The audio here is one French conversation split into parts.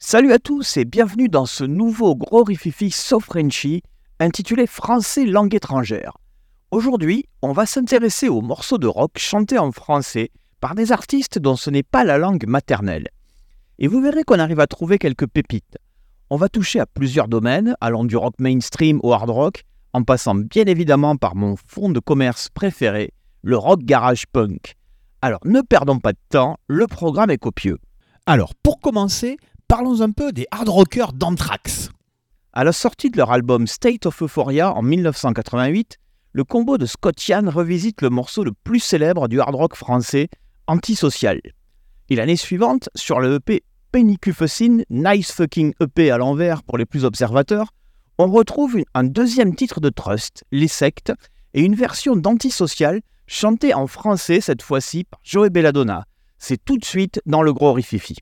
Salut à tous et bienvenue dans ce nouveau gros rififi So Frenchy intitulé Français langue étrangère. Aujourd'hui, on va s'intéresser aux morceaux de rock chantés en français par des artistes dont ce n'est pas la langue maternelle. Et vous verrez qu'on arrive à trouver quelques pépites. On va toucher à plusieurs domaines, allant du rock mainstream au hard rock, en passant bien évidemment par mon fond de commerce préféré, le rock garage punk. Alors ne perdons pas de temps, le programme est copieux. Alors, pour commencer, parlons un peu des hard rockers d'Anthrax. À la sortie de leur album State of Euphoria en 1988, le combo de Scott Yann revisite le morceau le plus célèbre du hard rock français, Antisocial. Et l'année suivante, sur le EP Penny Nice Fucking EP à l'envers pour les plus observateurs, on retrouve un deuxième titre de Trust, Les Sectes, et une version d'Antisocial chantée en français cette fois-ci par Joey Belladonna. C'est tout de suite dans le gros rififi.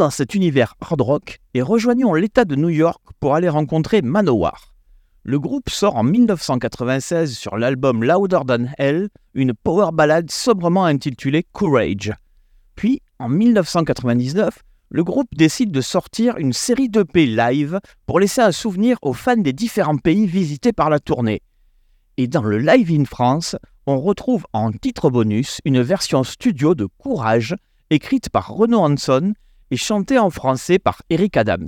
Dans cet univers hard rock et rejoignons l'État de New York pour aller rencontrer Manowar. Le groupe sort en 1996 sur l'album Louder Than Hell une power ballade sobrement intitulée Courage. Puis, en 1999, le groupe décide de sortir une série d'EP live pour laisser un souvenir aux fans des différents pays visités par la tournée. Et dans le Live in France, on retrouve en titre bonus une version studio de Courage, écrite par Renaud Hanson et chantée en français par Eric Adams.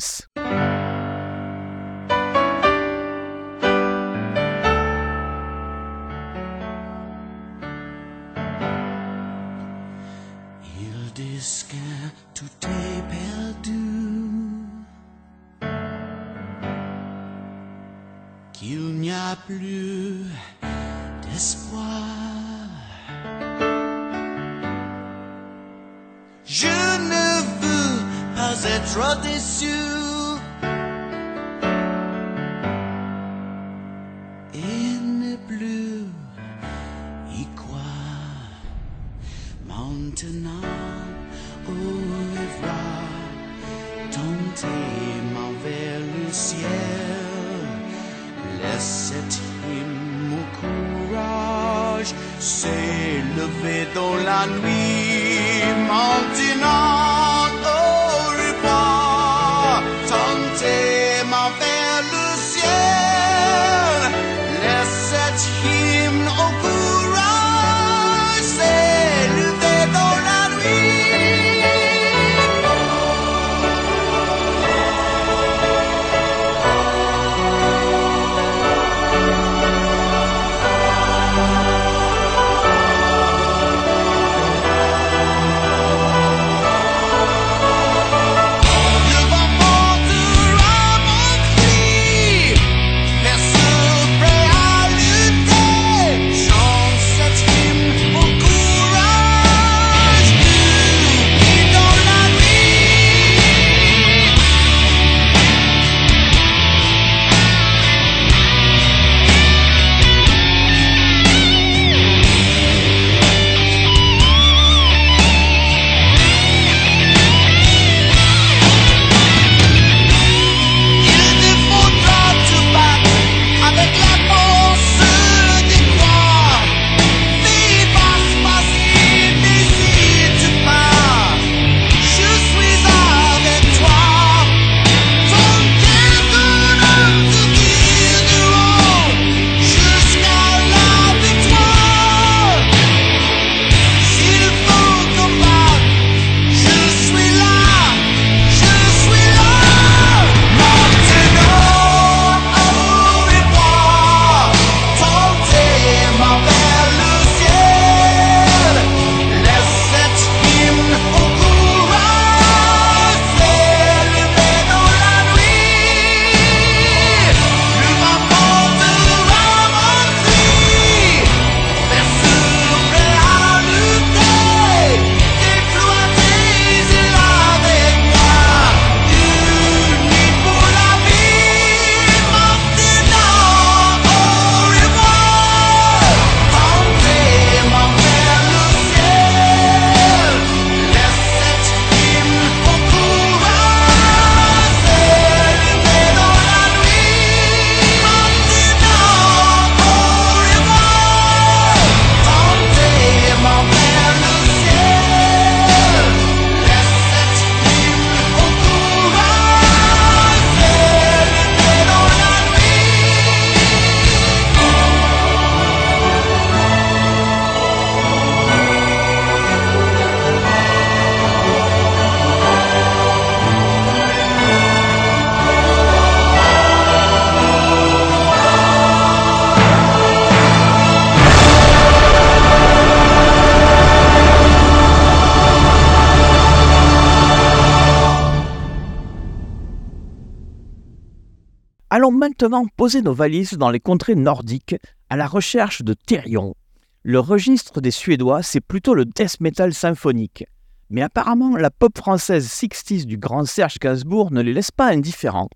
Allons maintenant poser nos valises dans les contrées nordiques à la recherche de Therion. Le registre des Suédois, c'est plutôt le death metal symphonique. Mais apparemment, la pop française 60s du grand Serge Gainsbourg ne les laisse pas indifférents.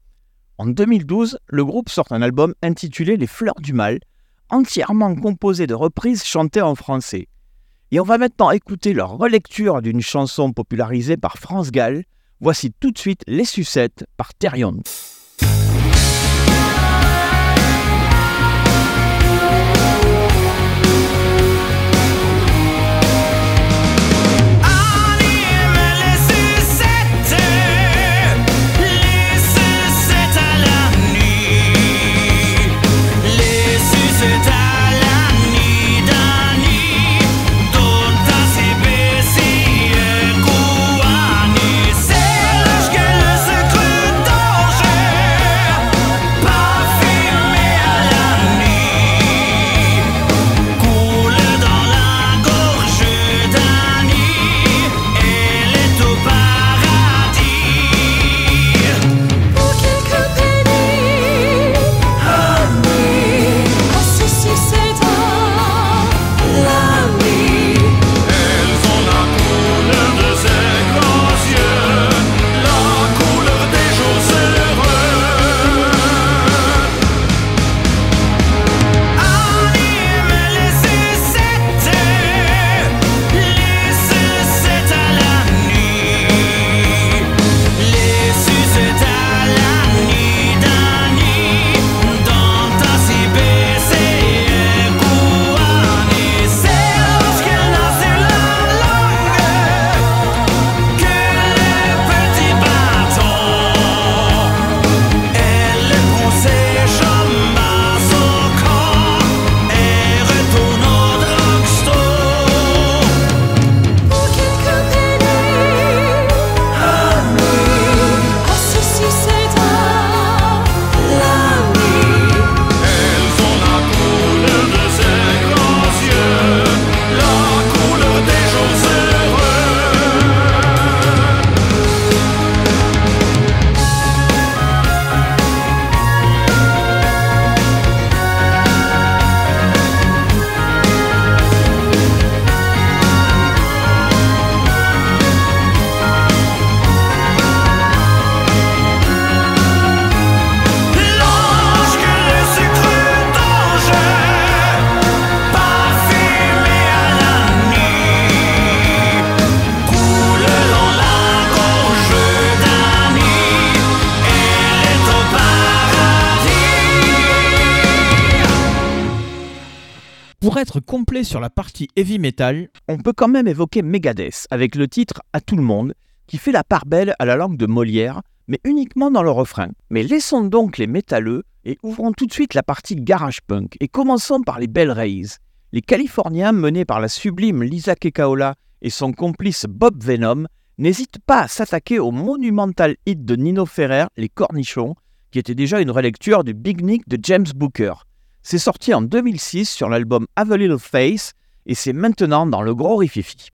En 2012, le groupe sort un album intitulé Les Fleurs du Mal, entièrement composé de reprises chantées en français. Et on va maintenant écouter leur relecture d'une chanson popularisée par France Gall, Voici tout de suite Les Sucettes par Therion. Sur la partie heavy metal, On peut quand même évoquer Megadeth avec le titre À tout le monde, qui fait la part belle à la langue de Molière, mais uniquement dans le refrain. Mais laissons donc les métalleux et ouvrons tout de suite la partie garage punk et commençons par les Bell Rays. Les Californiens menés par la sublime Lisa Kekaola et son complice Bob Venom n'hésitent pas à s'attaquer au monumental hit de Nino Ferrer, Les Cornichons, qui était déjà une relecture du Big Nick de James Booker. C'est sorti en 2006 sur l'album Have a Little Face et c'est maintenant dans le gros rififi.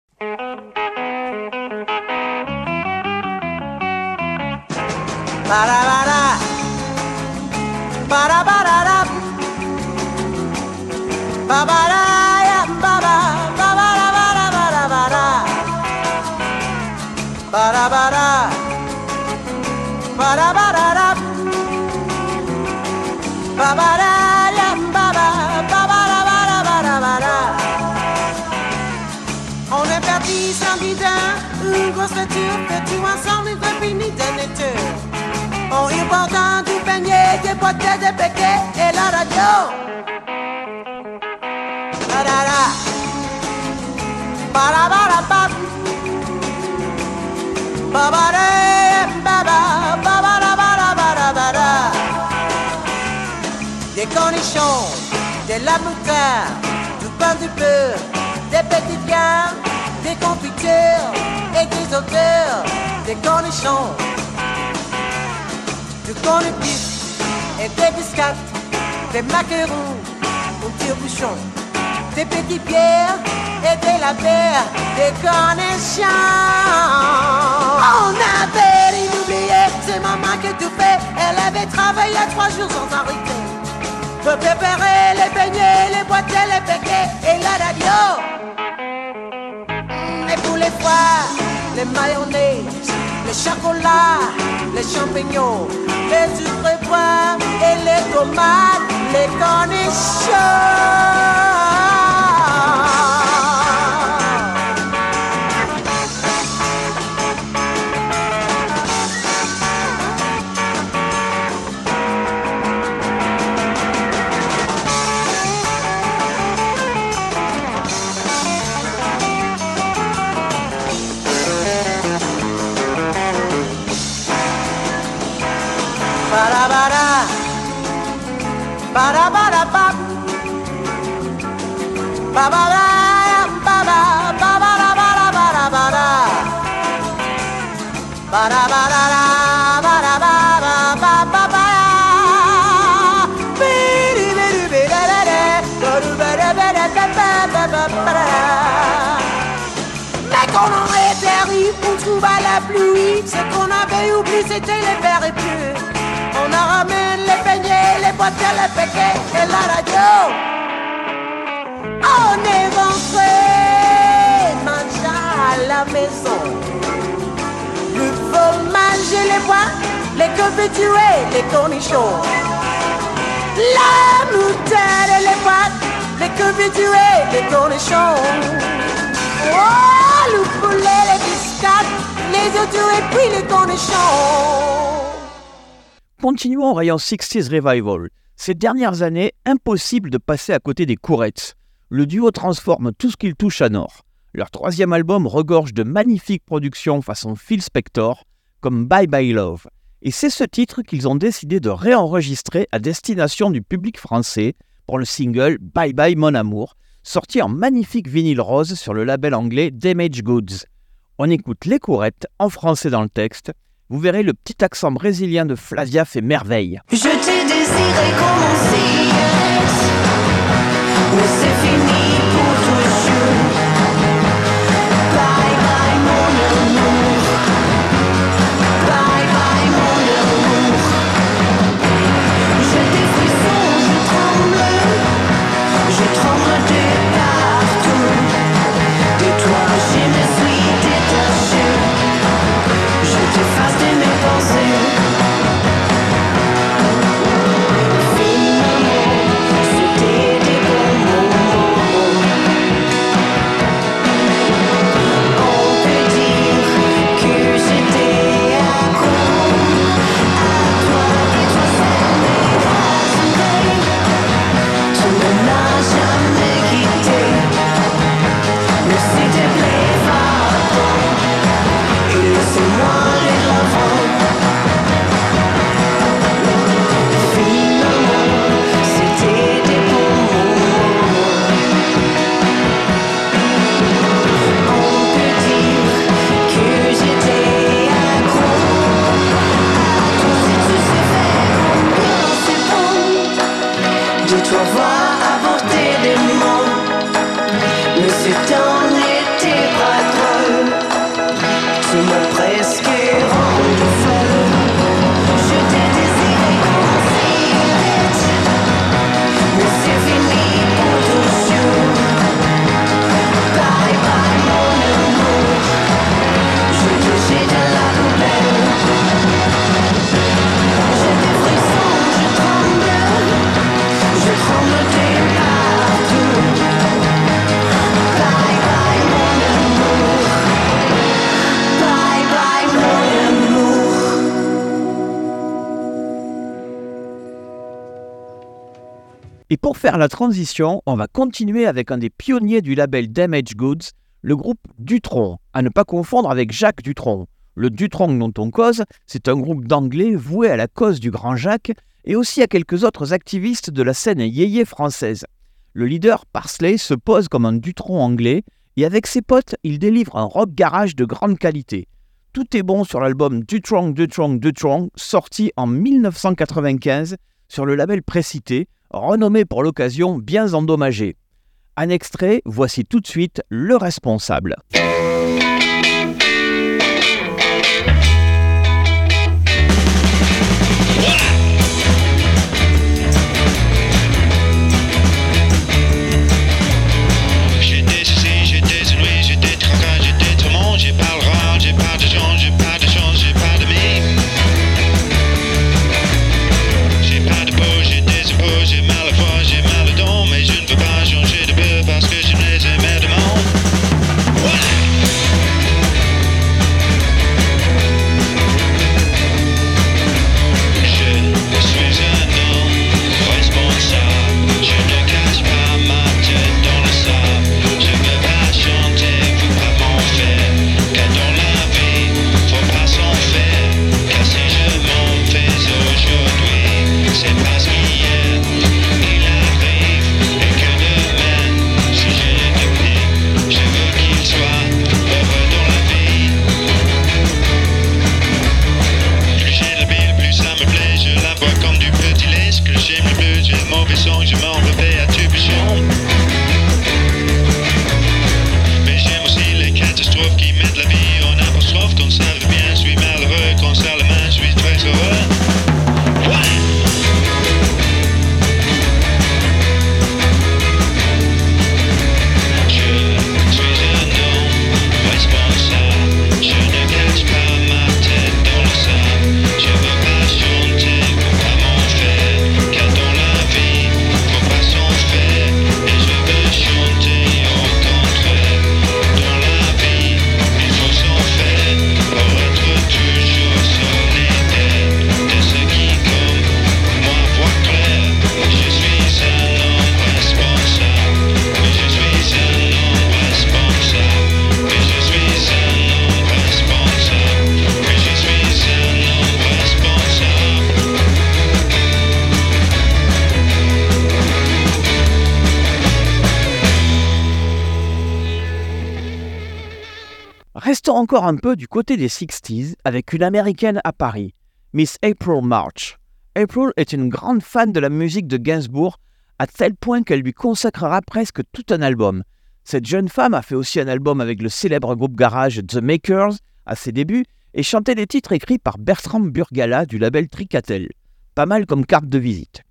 La. Ba la ba la ba. Ba ba da, ba ba, ba ba da ba da ba da ba da. Des cornichons, de la moutarde, du pain du beurre, des petites viandes, des confitures et des odeurs, des cornichons du corn beef et des biscuits, des macarons au tire-bouchon, des petites bières et des lapins, des cornichons. On avait inoublié, c'est maman qui tout fait, elle avait travaillé trois jours sans arrêter. Pour préparer les beignets, les boîtes les paquets et la radio. Et pour les les mayonnaises, les chocolats, les champignons, les sucres et les tomates, les cornichons. Ba-da-ba-da. Ba-da-ba-da-ba. Ba-ba-da. Mais quand on était rive, on trouva la pluie. Ce qu'on avait oublié, c'était les les paquets et la radio. On est rentré, manger à la maison. Le fromage et les bois, les confitures, les cornichons. La moutarde et les boîtes, les confitures, les cornichons. Oh, le poulet, les biscuits, les autos et puis les cornichons. Continuons au rayon 60s Revival. Ces dernières années, impossible de passer à côté des courettes. Le duo transforme tout ce qu'il touche à Nord. Leur troisième album regorge de magnifiques productions façon Phil Spector, comme Bye Bye Love. Et c'est ce titre qu'ils ont décidé de réenregistrer à destination du public français pour le single Bye Bye Mon Amour, sorti en magnifique vinyle rose sur le label anglais Damage Goods. On écoute les courettes en français dans le texte. Vous verrez le petit accent brésilien de Flavia fait merveille. T'ai désiré comme un cigarette Mais c'est fini faire la transition, on va continuer avec un des pionniers du label Damage Goods, le groupe Dutronc, à ne pas confondre avec Jacques Dutronc. Le Dutronc dont on cause, c'est un groupe d'anglais voué à la cause du Grand Jacques et aussi à quelques autres activistes de la scène yéyé française. Le leader Parsley se pose comme un Dutronc anglais et avec ses potes, il délivre un rock garage de grande qualité. Tout est bon sur l'album Dutronc, Dutronc, Dutronc, sorti en 1995 sur le label précité, renommé pour l'occasion bien endommagé. Un extrait, voici tout de suite le responsable. Encore un peu du côté des 60s avec une américaine à Paris, Miss April March. April est une grande fan de la musique de Gainsbourg, à tel point qu'elle lui consacrera presque tout un album. Cette jeune femme a fait aussi un album avec le célèbre groupe garage The Makers à ses débuts et chantait des titres écrits par Bertrand Burgala du label Tricatel. Pas mal comme carte de visite.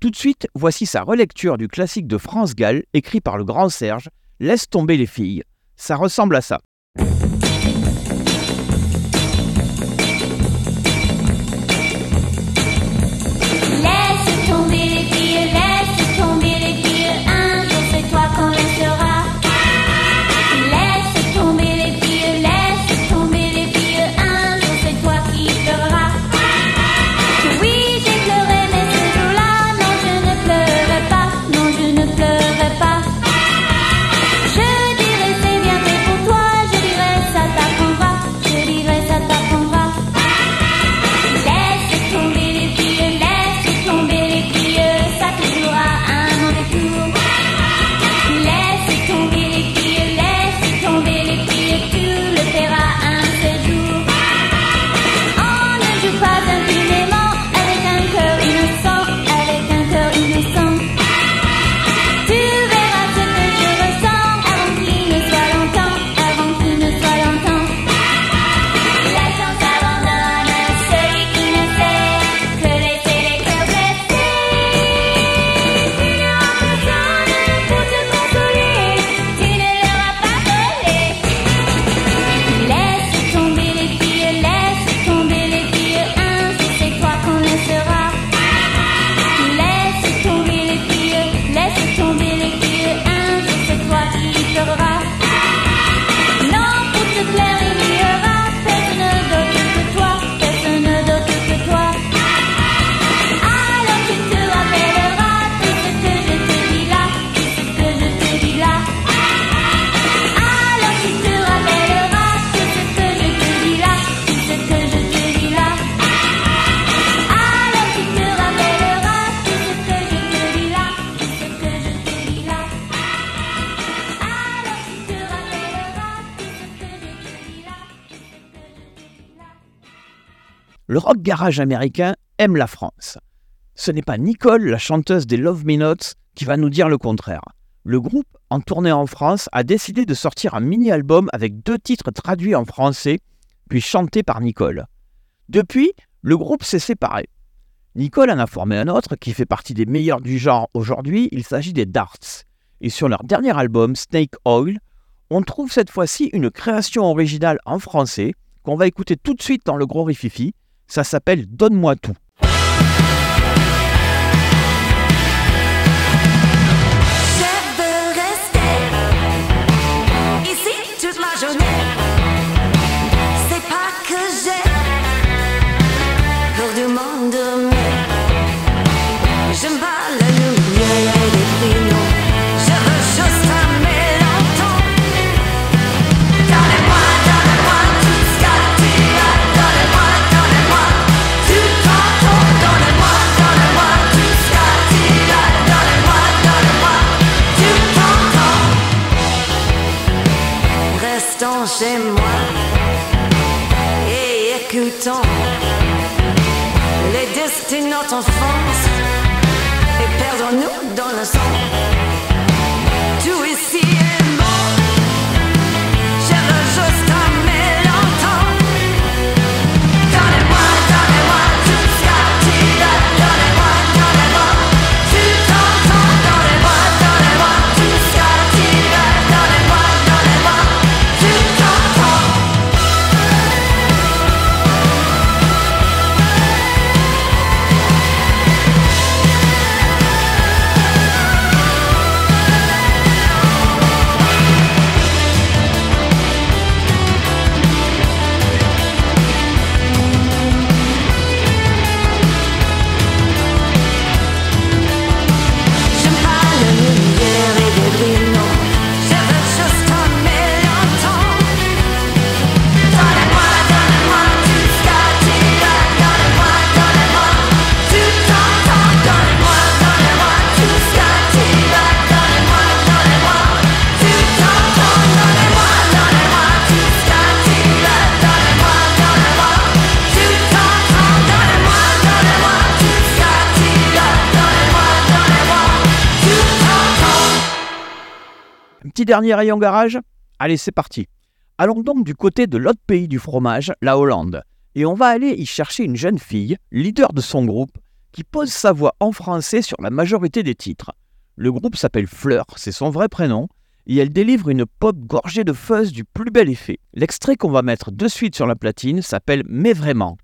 Tout de suite, voici sa relecture du classique de France Gall, écrit par le grand Serge, Laisse tomber les filles. Ça ressemble à ça. Garage américain aime la France. Ce n'est pas Nicole, la chanteuse des Love Me Notes, qui va nous dire le contraire. Le groupe, en tournée en France, a décidé de sortir un mini-album avec deux titres traduits en français, puis chantés par Nicole. Depuis, le groupe s'est séparé. Nicole en a formé un autre qui fait partie des meilleurs du genre aujourd'hui, il s'agit des Darts. Et sur leur dernier album, Snake Oil, on trouve cette fois-ci une création originale en français qu'on va écouter tout de suite dans le gros rififi. Ça s'appelle Donne-moi tout. Dernier rayon garage Allez, c'est parti. Allons donc du côté de l'autre pays du fromage, la Hollande. Et on va aller y chercher une jeune fille, leader de son groupe, qui pose sa voix en français sur la majorité des titres. Le groupe s'appelle Fleur, c'est son vrai prénom, et elle délivre une pop gorgée de fuzz du plus bel effet. L'extrait qu'on va mettre de suite sur la platine s'appelle Mais vraiment.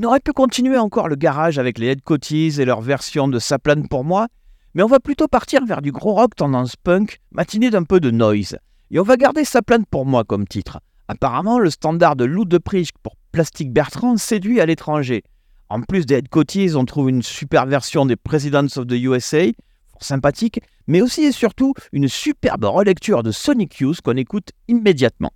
On aurait pu continuer encore le garage avec les Head Coties et leur version de Ça plane pour moi, mais on va plutôt partir vers du gros rock tendance punk, matiné d'un peu de noise. Et on va garder Ça plane pour moi comme titre. Apparemment, le standard de Lou de Prijk pour Plastic Bertrand séduit à l'étranger. En plus des Head Coties, on trouve une super version des Presidents of the USA, sympathique, mais aussi et surtout une superbe relecture de Sonic Youth qu'on écoute immédiatement.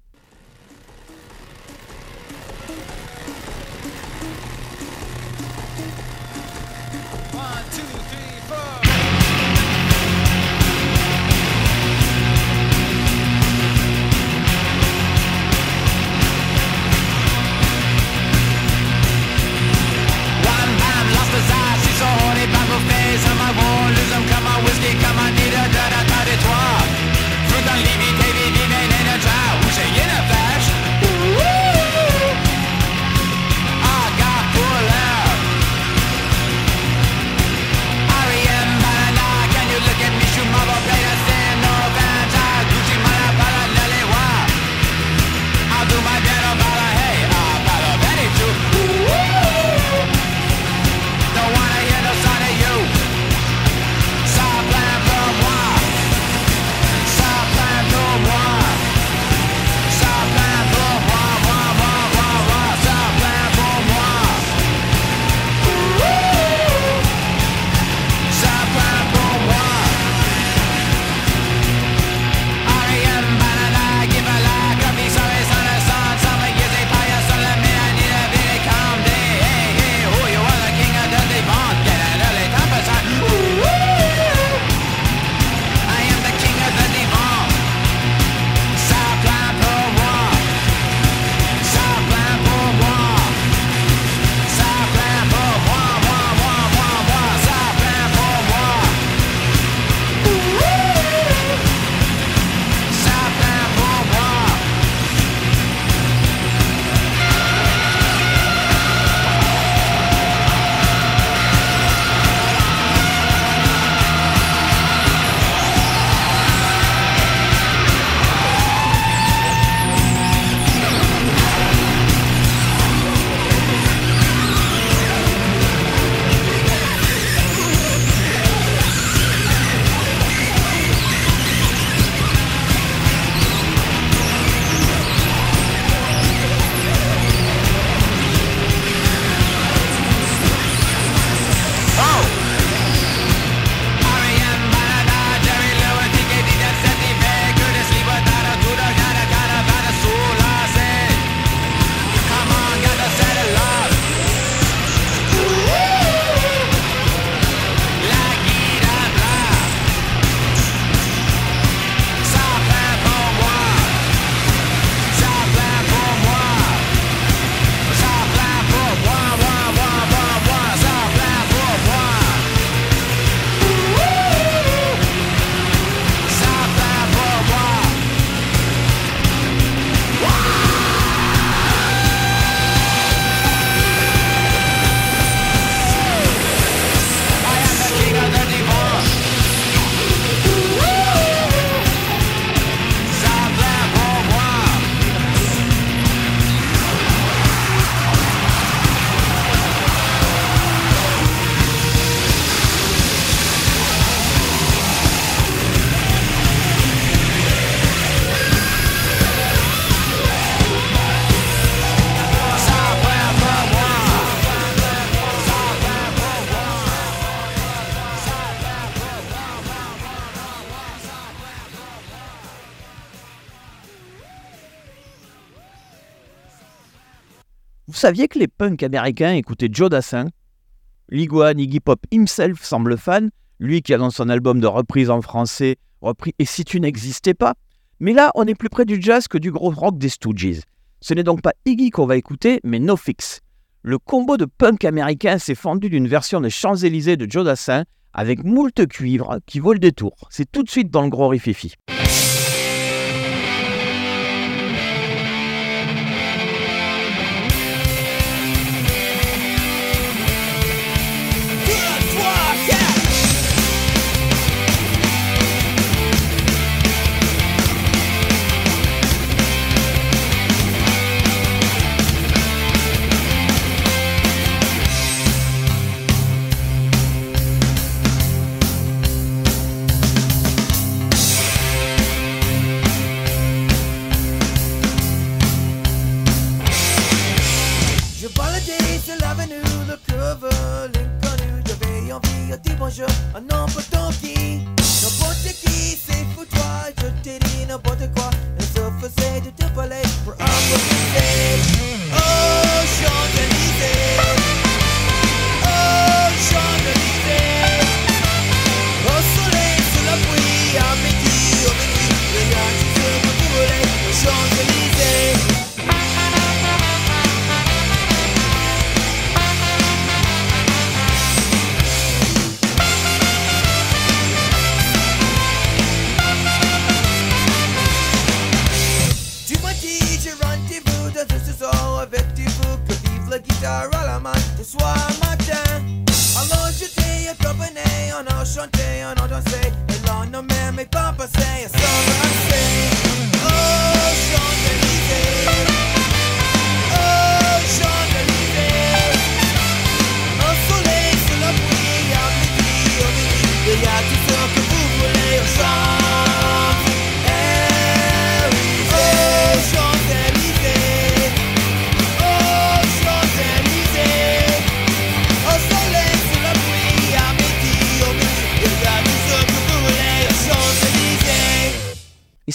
Saviez que les punks américains écoutaient Joe Dassin? L'iguane Iggy Pop himself semble fan, lui qui a dans son album de reprise en français repris Et si tu n'existais pas Mais là, on est plus près du jazz que du gros rock des Stooges. Ce n'est donc pas Iggy qu'on va écouter, mais No Fix. Le combo de punk américain s'est fendu d'une version des Champs-Élysées de Joe Dassin avec moult cuivre qui vaut le détour. C'est tout de suite dans le gros rififi.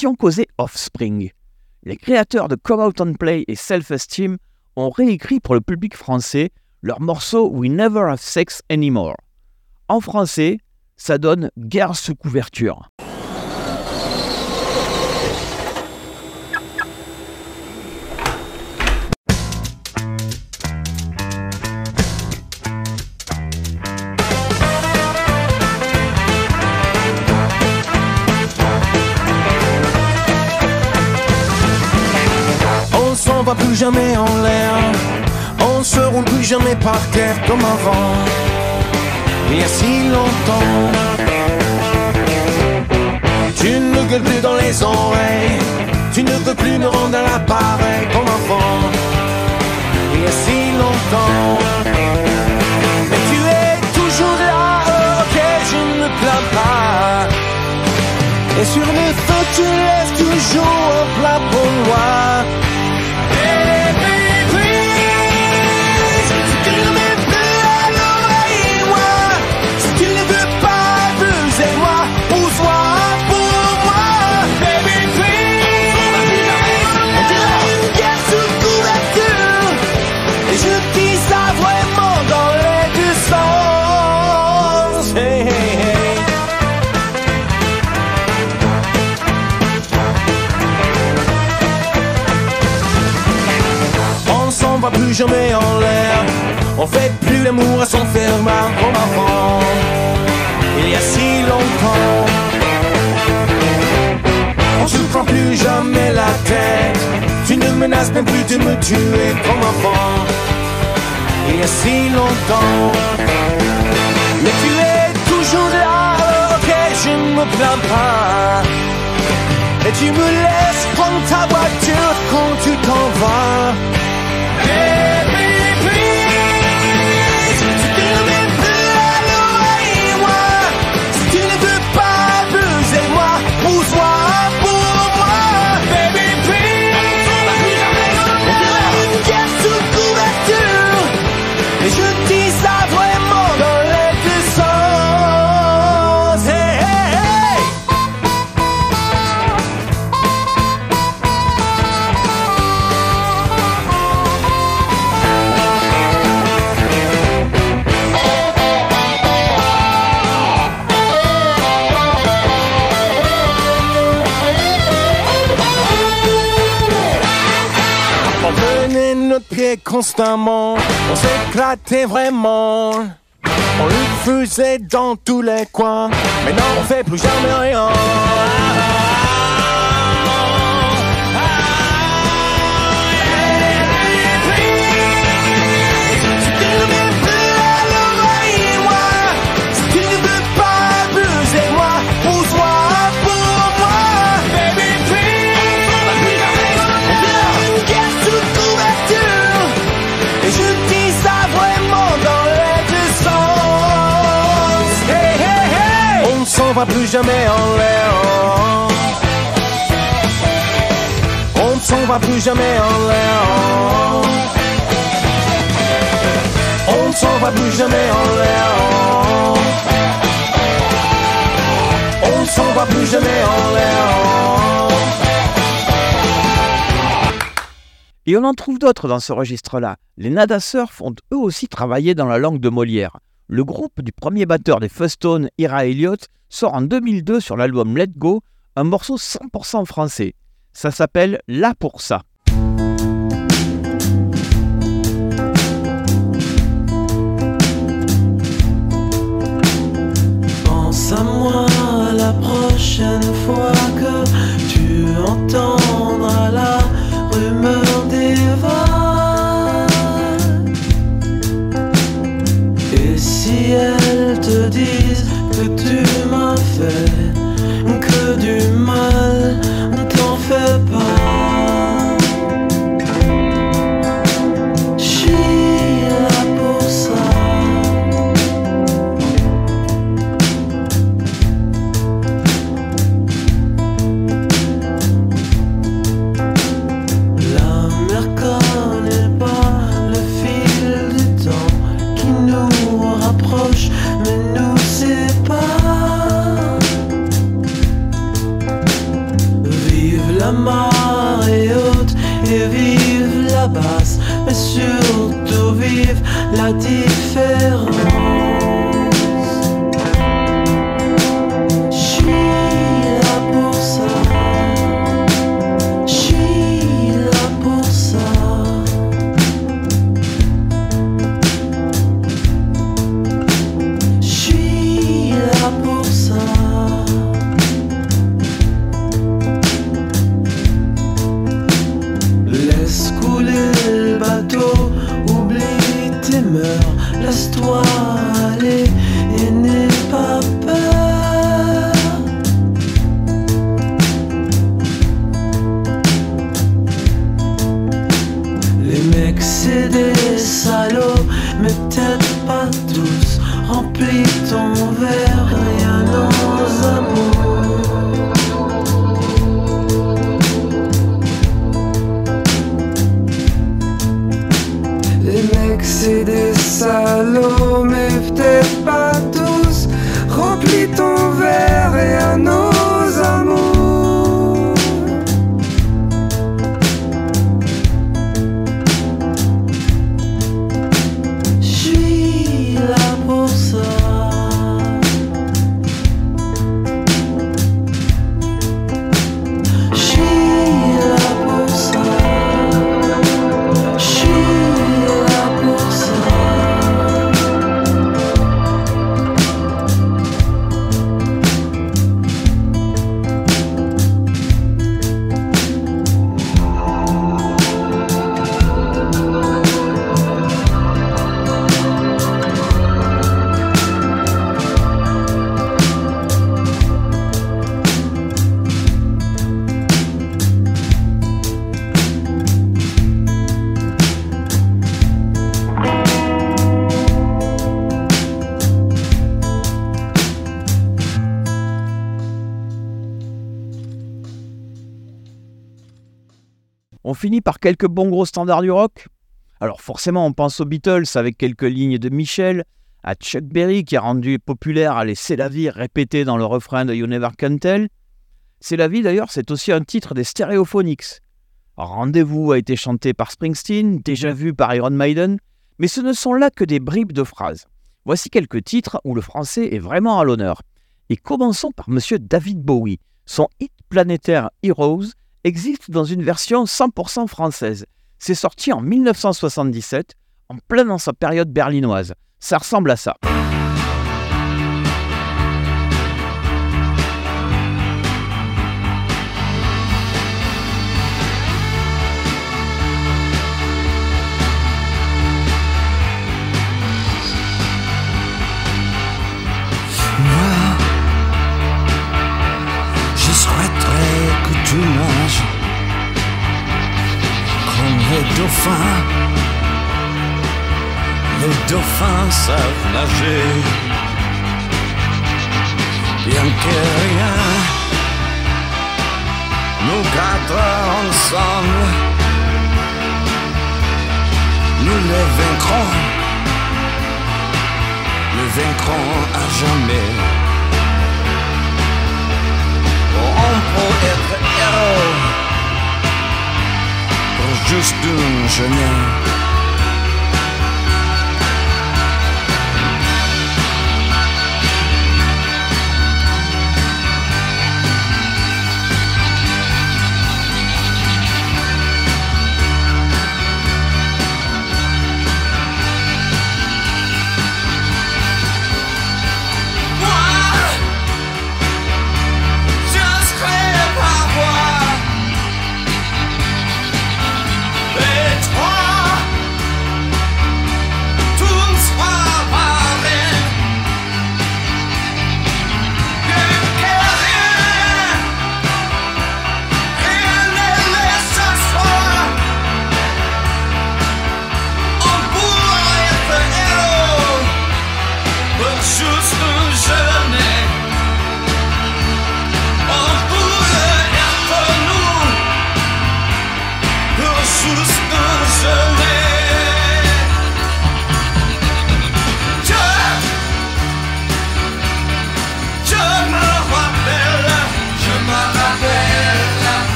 Et si on causait Offspring Les créateurs de Come Out and Play et Self Esteem ont réécrit pour le public français leur morceau We Never Have Sex Anymore. En français, ça donne Guerre sous couverture. Plus jamais en l'air, on se roule plus jamais par terre comme avant. Il y a si longtemps, tu ne gueules plus dans les oreilles, tu ne veux plus me rendre à l'appareil comme avant. Il y a si longtemps, mais tu es toujours là, ok, je ne plains pas. Et sur le feu, tu laisses toujours un plat pour moi. Comme avant. Il y a si longtemps. On se prend plus jamais la tête. Tu ne menaces même plus de me tuer comme avant. Il y a si longtemps. Mais tu es toujours là, ok, je ne me plains pas. Et tu me laisses prendre ta voiture quand tu t'en vas. Constamment, on s'éclatait vraiment. On le faisait dans tous les coins, mais non, on fait plus jamais rien. S'en va plus jamais en l'air. On ne s'en va plus jamais en l'air. On ne s'en va plus jamais en l'air. On ne s'en va plus jamais en l'air. Et on en trouve d'autres dans ce registre-là. Les Nada Surf ont eux aussi travaillé dans la langue de Molière. Le groupe du premier batteur des Fustone, Ira Elliott, sort en 2002 sur l'album Let Go un morceau 100% français. Ça s'appelle Là pour ça. Pense à moi la prochaine fois que tu entendras Par quelques bons gros standards du rock. Alors forcément, on pense aux Beatles avec quelques lignes de Michel, à Chuck Berry qui a rendu populaire à C'est la vie répété dans le refrain de You Never Can Tell. C'est la vie d'ailleurs, c'est aussi un titre des Stereophonics. Rendez-vous a été chanté par Springsteen, déjà vu par Iron Maiden, mais ce ne sont là que des bribes de phrases. Voici quelques titres où le français est vraiment à l'honneur. Et commençons par Monsieur David Bowie. Son hit planétaire Heroes existe dans une version 100% française. C'est sorti en 1977, en plein dans sa période berlinoise. Ça ressemble à ça. Dauphins. Les dauphins savent nager, bien que rien nous gardera ensemble. Nous les vaincrons le vaincront à jamais. On peut être héros juste une journée.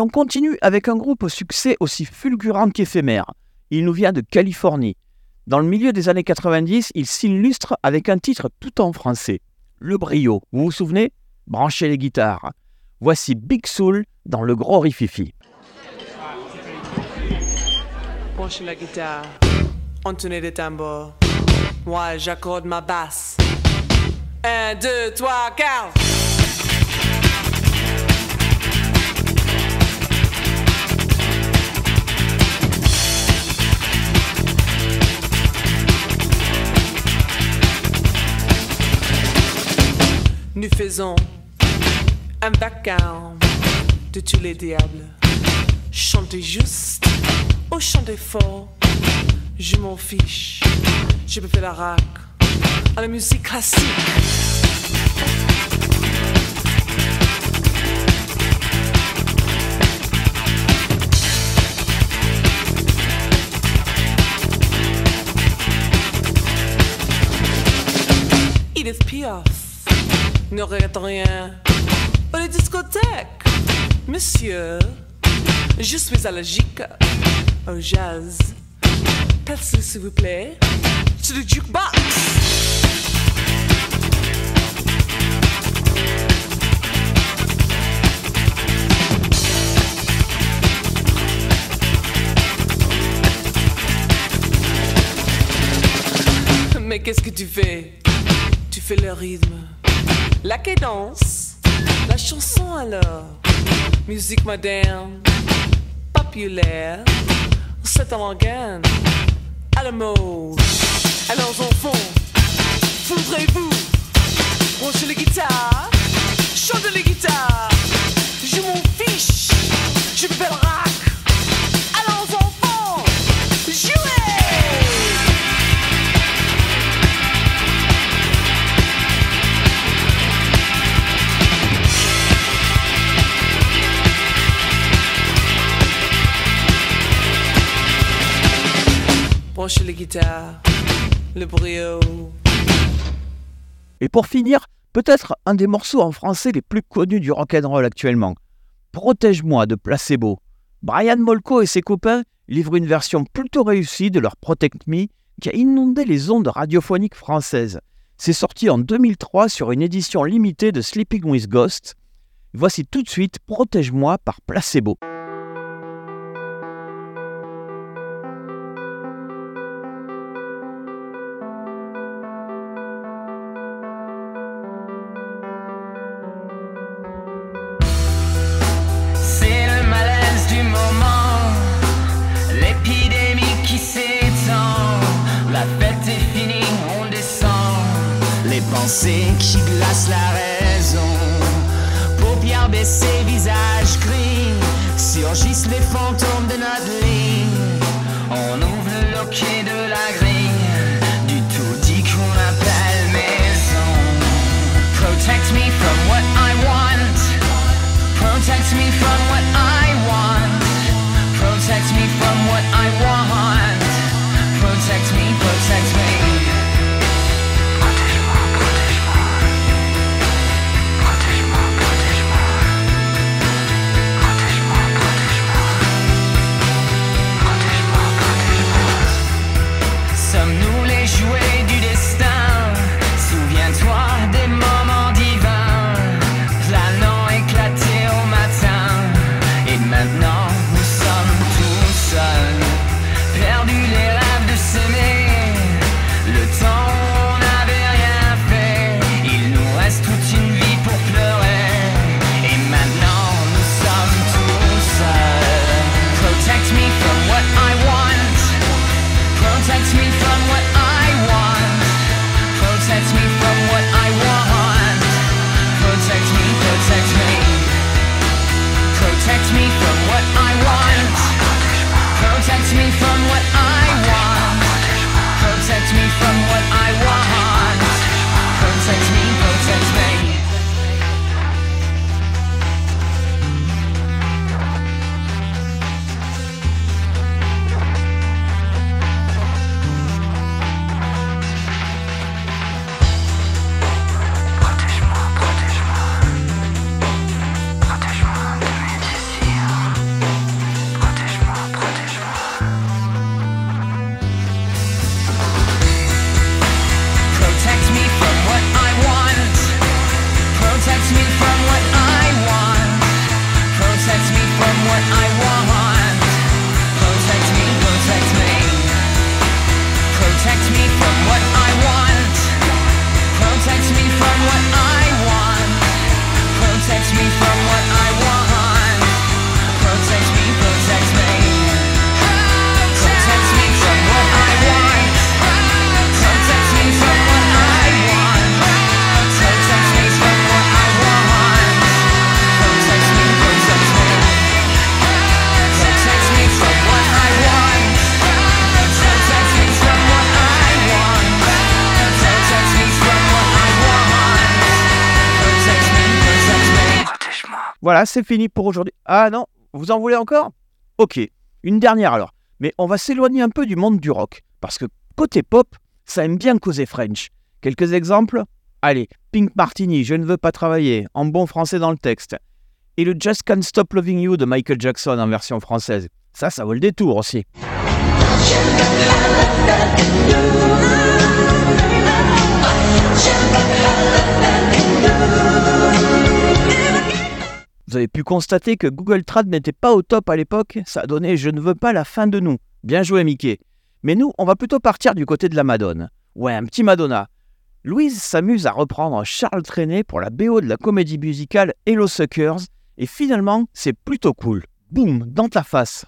On continue avec un groupe au succès aussi fulgurant qu'éphémère. Il nous vient de Californie. Dans le milieu des années 90, il s'illustre avec un titre tout en français. Le brio, vous vous souvenez? Branchez les guitares. Voici Big Soul dans le gros rififi. Branchez la guitare, des tambours. Moi, j'accorde ma basse. Un, deux, trois, quatre. Nous faisons un vacarme de tous les diables. Chantez juste ou chantez fort, je m'en fiche. Je peux faire la rac à la musique classique. Edith Piaf ne regrette rien. Aux les discothèques, monsieur, je suis allergique au jazz. Passez s'il vous plaît to le jukebox. Mais qu'est-ce que tu fais? Tu fais le rythme la cadence, la chanson alors. Musique moderne, populaire, c'est organe, à la mode. Alors enfants, voudrez-vous brancher les guitares, chanter les guitares. Je m'en fiche, je fais le rock. Et pour finir, peut-être un des morceaux en français les plus connus du rock'n'roll actuellement. Protège-moi de Placebo. Brian Molko et ses copains livrent une version plutôt réussie de leur Protect Me qui a inondé les ondes radiophoniques françaises. C'est sorti en 2003 sur une édition limitée de Sleeping with Ghost. Voici tout de suite Protège-moi par Placebo. Pensées qui glacent la raison. Paupières baissées, visage gris. Surgissent les fantômes de notre lit. On ouvre le loquet de la grille. Du tout qu'on appelle maison. Protect me from what I want. Protect me from what I I want. C'est fini pour aujourd'hui. Ah non, vous en voulez encore? Ok, une dernière alors. Mais on va s'éloigner un peu du monde du rock. Parce que côté pop, ça aime bien causer French. Quelques exemples? Allez, Pink Martini, Je ne veux pas travailler, en bon français dans le texte. Et le Just Can't Stop Loving You de Michael Jackson en version française. Ça, ça vaut le détour aussi. Vous avez pu constater que Google Trad n'était pas au top à l'époque, ça a donné Je ne veux pas la fin de nous. Bien joué Mickey. Mais nous, on va plutôt partir du côté de la Madone. Ouais, un petit Madonna. Louise s'amuse à reprendre Charles Trenet pour la BO de la comédie musicale Hello Suckers, et finalement, c'est plutôt cool. Boum, dans ta face.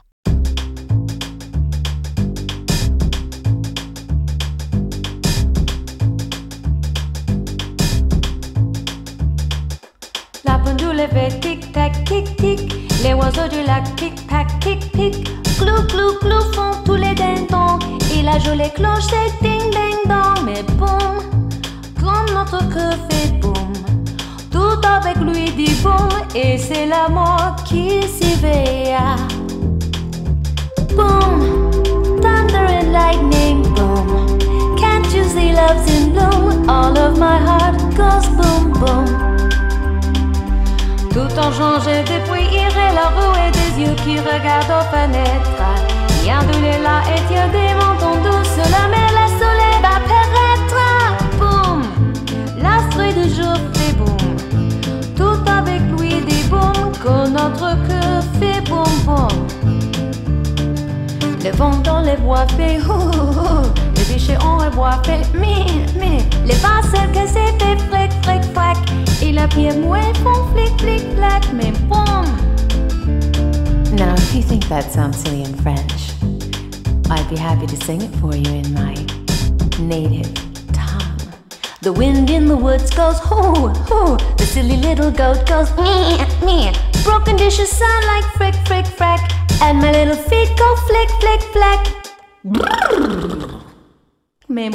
Les oiseaux du lac tic-tac, tic-tic. Clou, clou, clou font tous les dindons. Et la jolie cloche, c'est ding-ding-dong. Mais boum, comme notre cœur fait boum. Tout avec lui dit boum. Et c'est la mort qui s'éveille. Boom, thunder and lightning, boom. Can't you see love's in bloom? All of my heart goes boom, boom. Tout en changé depuis et la roue et des yeux qui regardent aux fenêtres. Rien de là et tient des mentons douces, la mer, la soleil va paraître. Boum, l'astre du jour fait boum. Tout avec lui dit boum, que notre cœur fait boum boum. Le vent dans les bois fait hou hou hou. Les bichets ont le bois fait mi mi. Les passerelles que c'est fait fric fric la pierre mouée font flic flic flac. Mais boum. Now, if you think that sounds silly in French, I'd be happy to sing it for you in my native tongue. The wind in the woods goes hoo hoo. The silly little goat goes meh meh. Broken dishes sound like frick frick frack. And my little feet go flick flick flack. Mais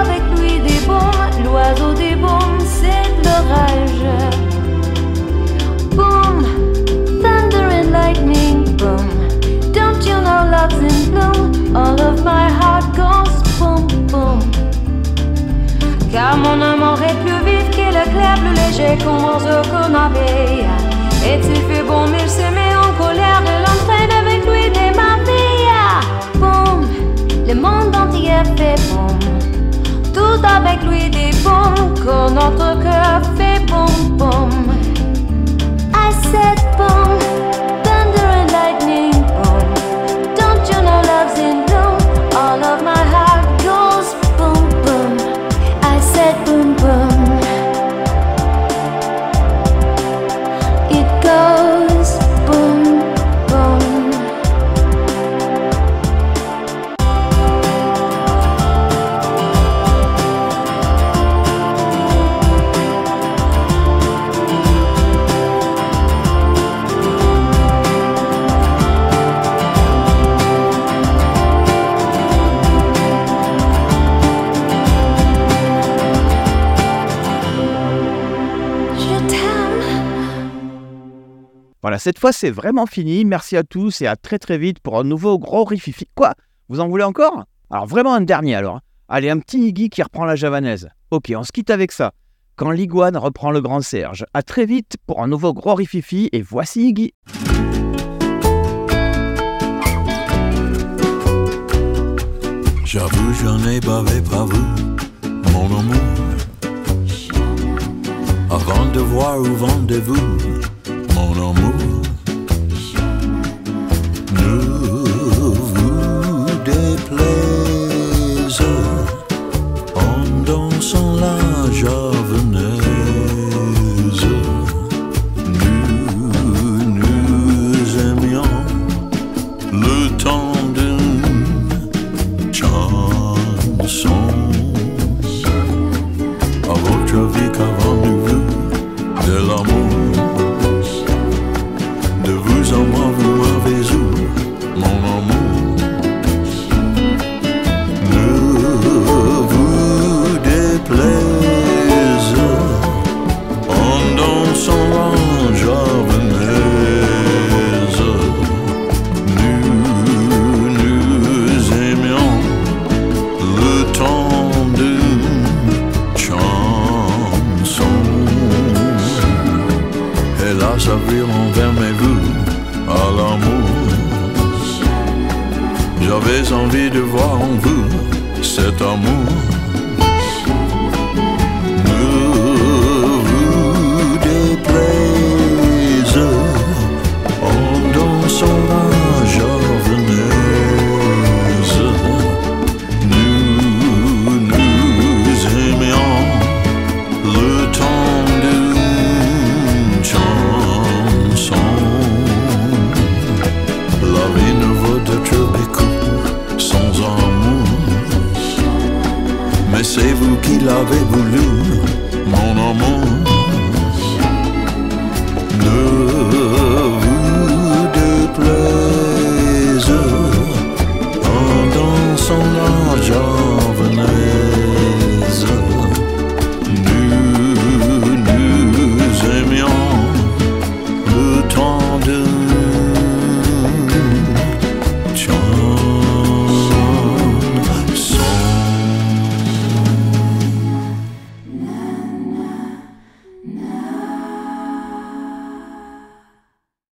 avec lui des boum. L'oiseau des boum, c'est de l'orage. Boom, thunder and lightning, boom. Don't you know love's in bloom? All of my heart goes boom, boom. Car mon amour est plus vif que le clair, plus léger qu'un oiseau qu'on avait. Et tu fais bon, mais il se met en colère et l'entraîne Tout avec lui des boum, que notre cœur fait boum, boum. I said boom, Voilà, cette fois c'est vraiment fini. Merci à tous et à très très vite pour un nouveau gros rififi. Quoi? Vous en voulez encore? Alors vraiment un dernier alors. hein. Allez, un petit Iggy qui reprend la javanaise. Ok, on se quitte avec ça. Quand l'iguane reprend le grand Serge. À très vite pour un nouveau gros rififi et voici Iggy. J'avoue, j'en ai bavé mon amour. Avant de voir où vendez-vous, mon amour. Ne vous déplaise en dansant la javanaise.